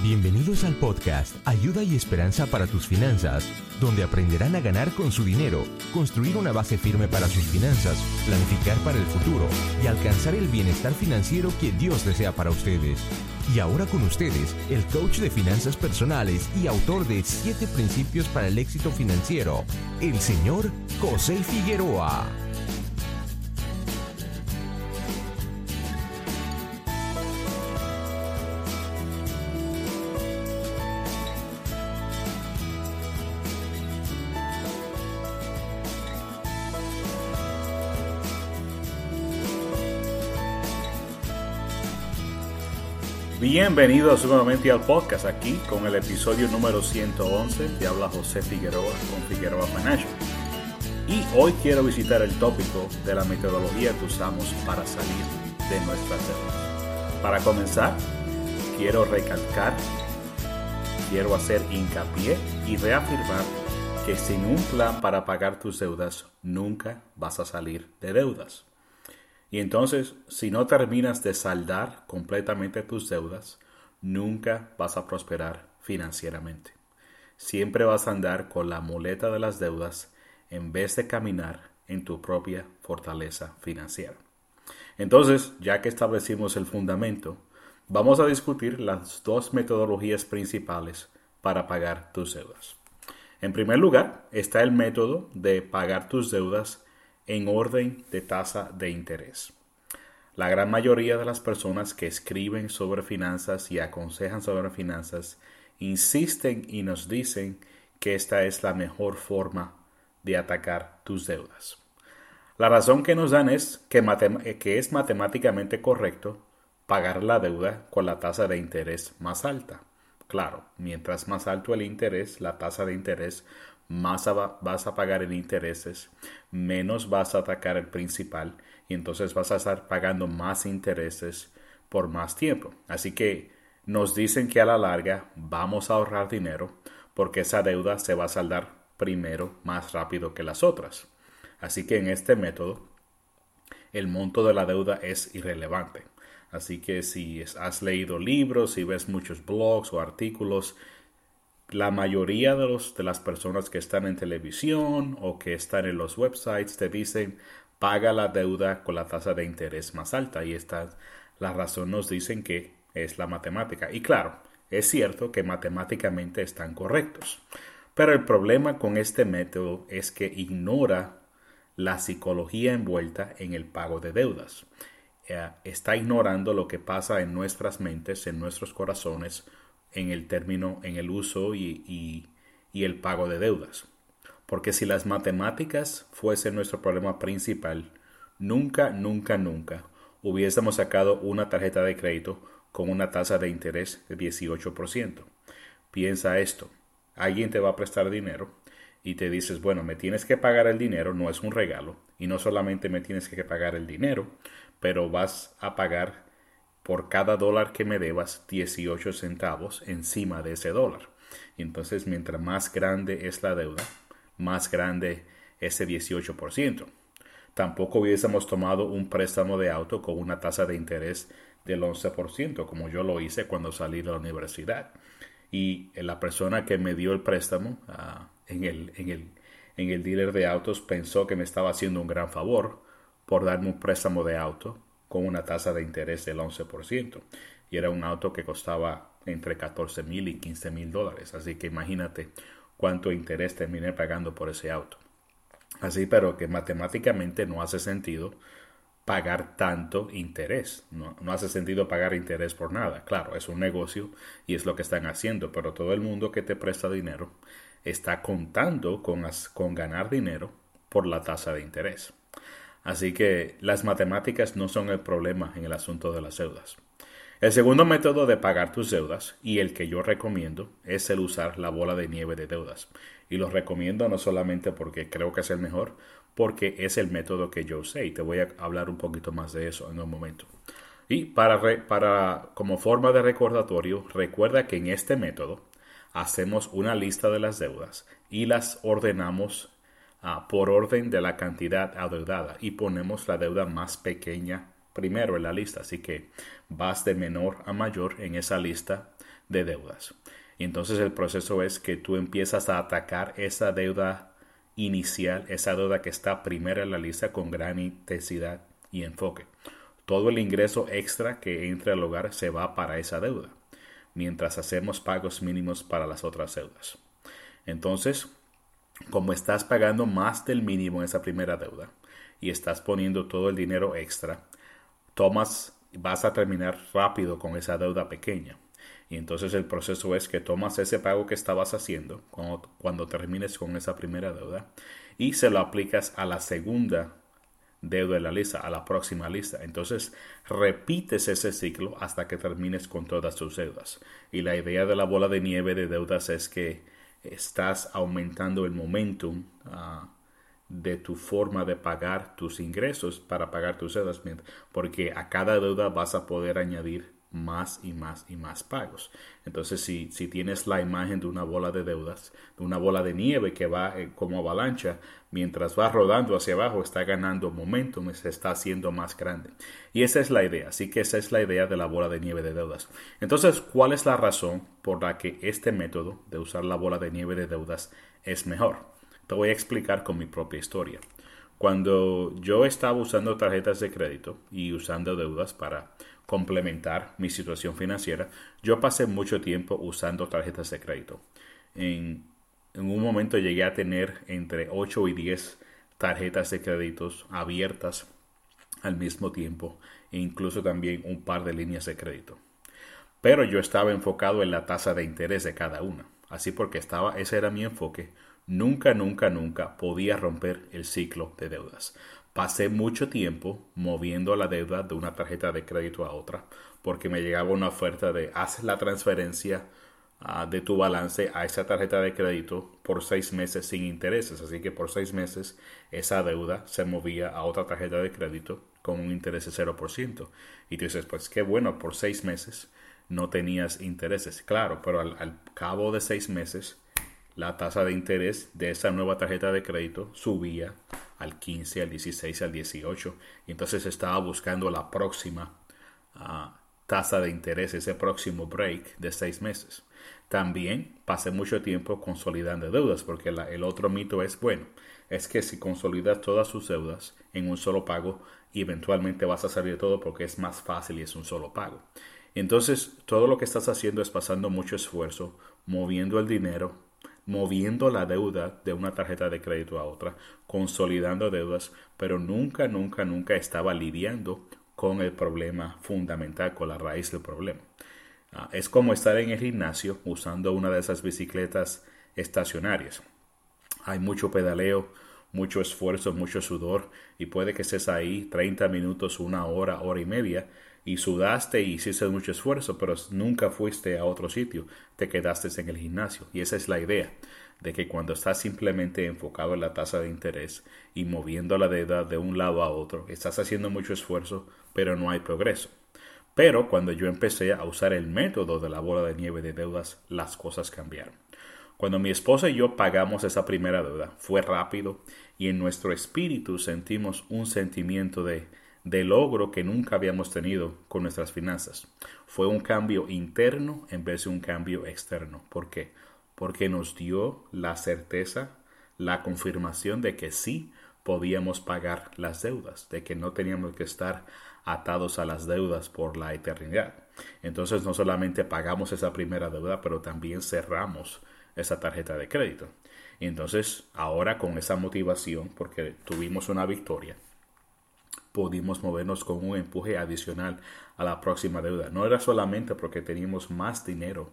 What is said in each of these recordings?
Bienvenidos al podcast Ayuda y Esperanza para tus finanzas, donde aprenderán a ganar con su dinero, construir una base firme para sus finanzas, planificar para el futuro y alcanzar el bienestar financiero que Dios desea para ustedes. Y ahora con ustedes, el coach de finanzas personales y autor de 7 principios para el éxito financiero, el señor José Figueroa. Bienvenidos nuevamente al podcast aquí con el episodio número 111 Te habla José Figueroa con Figueroa Financial. Y hoy quiero visitar el tópico de la metodología que usamos para salir de nuestras deudas. Para comenzar, quiero recalcar, quiero hacer hincapié y reafirmar que sin un plan para pagar tus deudas nunca vas a salir de deudas. Y entonces, si no terminas de saldar completamente tus deudas, nunca vas a prosperar financieramente. Siempre vas a andar con la muleta de las deudas en vez de caminar en tu propia fortaleza financiera. Entonces, ya que establecimos el fundamento, vamos a discutir las dos metodologías principales para pagar tus deudas. En primer lugar, está el método de pagar tus deudas en orden de tasa de interés. La gran mayoría de las personas que escriben sobre finanzas y aconsejan sobre finanzas insisten y nos dicen que esta es la mejor forma de atacar tus deudas. La razón que nos dan es que, que, es matemáticamente correcto pagar la deuda con la tasa de interés más alta. Claro, mientras más alto el interés, la tasa de interés más vas a pagar en intereses, menos vas a atacar el principal y entonces vas a estar pagando más intereses por más tiempo. Así que nos dicen que a la larga vamos a ahorrar dinero porque esa deuda se va a saldar primero más rápido que las otras. Así que en este método el monto de la deuda es irrelevante. Así que si has leído libros, si ves muchos blogs o artículos la mayoría de, los, de las personas que están en televisión o que están en los websites te dicen paga la deuda con la tasa de interés más alta y esta la razón nos dicen que es la matemática. Y claro es cierto que matemáticamente están correctos. Pero el problema con este método es que ignora la psicología envuelta en el pago de deudas. Eh, está ignorando lo que pasa en nuestras mentes en nuestros corazones en el término, en el uso y, el pago de deudas. Porque si las matemáticas fuesen nuestro problema principal, nunca, nunca, nunca hubiésemos sacado una tarjeta de crédito con una tasa de interés de 18%. Piensa esto, alguien te va a prestar dinero y te dices, bueno, me tienes que pagar el dinero, no es un regalo, y no solamente me tienes que pagar el dinero, pero vas a pagar por cada dólar que me debas 18 centavos encima de ese dólar. entonces mientras más grande es la deuda, más grande ese 18%. Tampoco hubiésemos tomado un préstamo de auto con una tasa de interés del 11%, como yo lo hice cuando salí de la universidad. Y la persona que me dio el préstamo ah, en, el, en, el, en el dealer de autos pensó que me estaba haciendo un gran favor por darme un préstamo de auto con una tasa de interés del 11%. Y era un auto que costaba entre 14 mil y 15 mil dólares. Así que imagínate cuánto interés terminé pagando por ese auto. Así, pero que matemáticamente no hace sentido pagar tanto interés. No, no, hace sentido pagar interés por nada. Claro, es un negocio y es lo que están haciendo, pero todo el mundo que te presta dinero está contando con, con ganar dinero por la tasa de interés. Así que las matemáticas no son el problema en el asunto de las deudas. El segundo método de pagar tus deudas, y el que yo recomiendo, es el usar la bola de nieve de deudas. Y lo recomiendo no solamente porque creo que es el mejor, porque es el método que yo sé y te voy a hablar un poquito más de eso en un momento. Y para, para como forma de recordatorio, recuerda que en este método hacemos una lista de las deudas y las ordenamos Ah, por orden de la cantidad adeudada y ponemos la deuda más pequeña primero en la lista. Así que vas de menor a mayor en esa lista de deudas. Entonces el proceso es que tú empiezas a atacar esa deuda inicial, esa deuda que está primera en la lista con gran intensidad y enfoque. Todo el ingreso extra que entra al hogar se va para esa deuda, mientras hacemos pagos mínimos para las otras deudas. Entonces, como estás pagando más del mínimo en esa primera deuda y estás poniendo todo el dinero extra, tomas, vas a terminar rápido con esa deuda pequeña. Y entonces el proceso es que tomas ese pago que estabas haciendo cuando, cuando termines con esa primera deuda y se lo aplicas a la segunda deuda de la lista, a la próxima lista. Entonces repites ese ciclo hasta que termines con todas tus deudas. Y la idea de la bola de nieve de deudas es que estás aumentando el momentum ah, de tu forma de pagar tus ingresos para pagar tus deudas, porque a cada deuda vas a poder añadir más y más y más pagos. Entonces, si, si tienes la imagen de una bola de deudas, de una bola de nieve que va eh, como avalancha, mientras va rodando hacia abajo, está ganando momentum, se está haciendo más grande. Y esa es la idea, así que esa es la idea de la bola de nieve de deudas. Entonces, ¿cuál es la razón por la que este método de usar la bola de nieve de deudas es mejor? Te voy a explicar con mi propia historia. Cuando yo estaba usando tarjetas de crédito y usando deudas para complementar mi situación financiera, yo pasé mucho tiempo usando tarjetas de crédito. En, un momento llegué a tener entre 8 y 10 tarjetas de créditos abiertas al mismo tiempo e incluso también un par de líneas de crédito. Pero yo estaba enfocado en la tasa de interés de cada una. Así porque estaba, ese era mi enfoque. Nunca, nunca, nunca podía romper el ciclo de deudas. Pasé mucho tiempo moviendo la deuda de una tarjeta de crédito a otra porque me llegaba una oferta de haz la transferencia ah, de tu balance a esa tarjeta de crédito por seis meses sin intereses. Así que por seis meses esa deuda se movía a otra tarjeta de crédito con un interés de 0%. Y tú dices, pues qué bueno, por seis meses no tenías intereses. Claro, pero al, al cabo de seis meses la tasa de interés de esa nueva tarjeta de crédito subía al 15, al 16, al 18. Y entonces estaba buscando la próxima ah, tasa de interés, ese próximo break de seis meses. También pasé mucho tiempo consolidando deudas, porque el otro mito es, bueno, es que si consolidas todas sus deudas en un solo pago, eventualmente vas a salir de todo porque es más fácil y es un solo pago. Entonces, todo lo que estás haciendo es pasando mucho esfuerzo, moviendo el dinero moviendo la deuda de una tarjeta de crédito a otra, consolidando deudas, pero nunca, nunca, nunca estaba lidiando con el problema fundamental, con la raíz del problema. Ah, es como estar en el gimnasio usando una de esas bicicletas estacionarias. Hay mucho pedaleo, mucho esfuerzo, mucho sudor y puede que estés ahí 30 minutos, una hora, hora y media y sudaste y hiciste mucho esfuerzo, pero nunca fuiste a otro sitio, te quedaste en el gimnasio. Y esa es la idea, de que cuando estás simplemente enfocado en la tasa de interés y moviendo la deuda de un lado a otro, estás haciendo mucho esfuerzo, pero no hay progreso. Pero cuando yo empecé a usar el método de la bola de nieve de deudas, las cosas cambiaron. Cuando mi esposa y yo pagamos esa primera deuda, fue rápido y en nuestro espíritu sentimos un sentimiento de de logro que nunca habíamos tenido con nuestras finanzas. Fue un cambio interno en vez de un cambio externo. ¿Por qué? Porque nos dio la certeza, la confirmación de que sí podíamos pagar las deudas, de que no teníamos que estar atados a las deudas por la eternidad. Entonces no solamente pagamos esa primera deuda, pero también cerramos esa tarjeta de crédito. Entonces ahora con esa motivación, porque tuvimos una victoria, pudimos movernos con un empuje adicional a la próxima deuda. No era solamente porque teníamos más dinero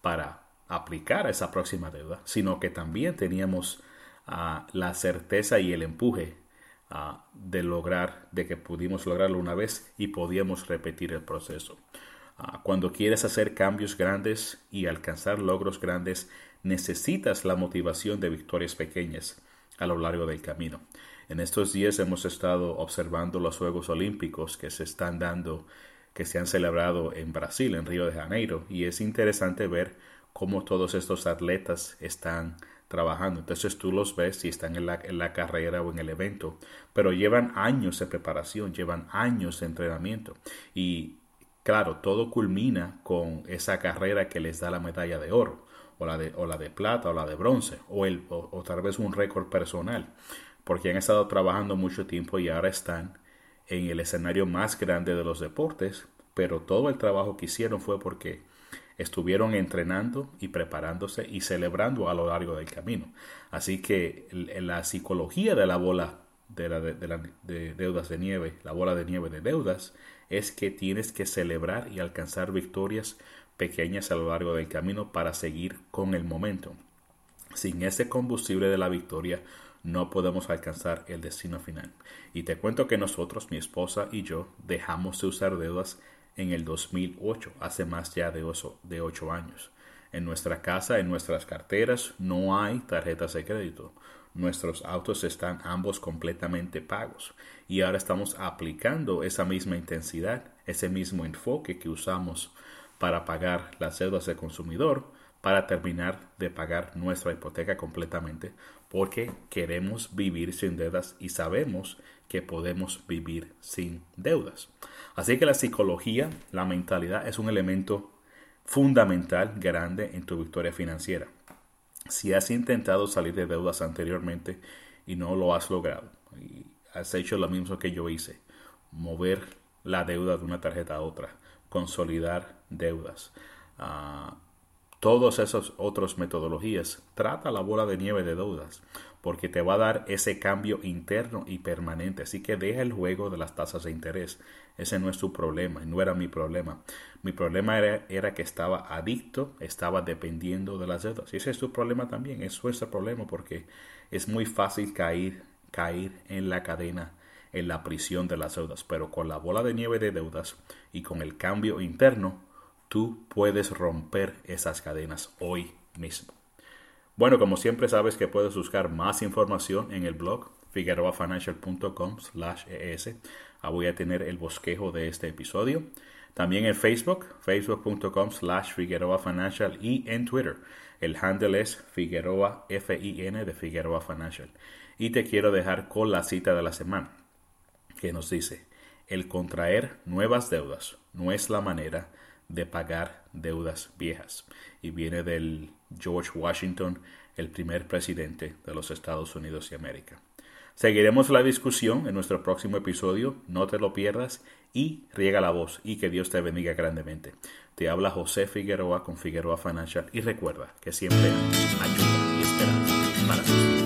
para aplicar a esa próxima deuda, sino que también teníamos ah, la certeza y el empuje ah, de lograr, de que pudimos lograrlo una vez y podíamos repetir el proceso. Ah, cuando quieres hacer cambios grandes y alcanzar logros grandes, necesitas la motivación de victorias pequeñas a lo largo del camino. En estos días hemos estado observando los Juegos Olímpicos que se están dando, que se han celebrado en Brasil, en Río de Janeiro, y es interesante ver cómo todos estos atletas están trabajando. Entonces tú los ves si están en la, en la, carrera o en el evento, pero llevan años de preparación, llevan años de entrenamiento y claro, todo culmina con esa carrera que les da la medalla de oro, o la de, o la de plata, o la de bronce, o, el, o tal vez un récord personal, porque han estado trabajando mucho tiempo y ahora están en el escenario más grande de los deportes, pero todo el trabajo que hicieron fue porque estuvieron entrenando y preparándose y celebrando a lo largo del camino. Así que la psicología de la bola de, la, de, deudas de nieve, la bola de nieve de deudas, es que tienes que celebrar y alcanzar victorias pequeñas a lo largo del camino para seguir con el momento. Sin ese combustible de la victoria no podemos alcanzar el destino final. Y te cuento que nosotros, mi esposa y yo, dejamos de usar deudas en el 2008, hace más ya de 8, de años. En nuestra casa, en nuestras carteras, no hay tarjetas de crédito. Nuestros autos están ambos completamente pagos y ahora estamos aplicando esa misma intensidad, ese mismo enfoque que usamos para pagar las deudas del consumidor, para terminar de pagar nuestra hipoteca completamente, porque queremos vivir sin deudas y sabemos que podemos vivir sin deudas. Así que la psicología, la mentalidad es un elemento fundamental, grande en tu victoria financiera. Si has intentado salir de deudas anteriormente y no lo has logrado, y has hecho lo mismo que yo hice, mover la deuda de una tarjeta a otra, consolidar deudas, uh, todas esas otras metodologías, trata la bola de nieve de deudas, porque te va a dar ese cambio interno y permanente. Así que deja el juego de las tasas de interés. Ese no es tu problema, no era mi problema. Mi problema era, era que estaba adicto, estaba dependiendo de las deudas. Y ese es tu problema también, es nuestro problema porque es muy fácil caer, caer en la cadena en la prisión de las deudas, pero con la bola de nieve de deudas y con el cambio interno tú puedes romper esas cadenas hoy mismo. Bueno, como siempre sabes que puedes buscar más información en el blog figueroafinancial.com slash es. Voy a tener el bosquejo de este episodio. También en Facebook, facebook.com slash Financial y en Twitter. El handle es Figueroa F-I-N de Figueroa Financial. Y te quiero dejar con la cita de la semana que nos dice, el contraer nuevas deudas no es la manera de pagar deudas viejas. Y viene del George Washington, el primer presidente de los Estados Unidos de América. Seguiremos la discusión en nuestro próximo episodio, no te lo pierdas y riega la voz y que Dios te bendiga grandemente. Te habla José Figueroa con Figueroa Financial y recuerda que siempre hay ayuda y esperanza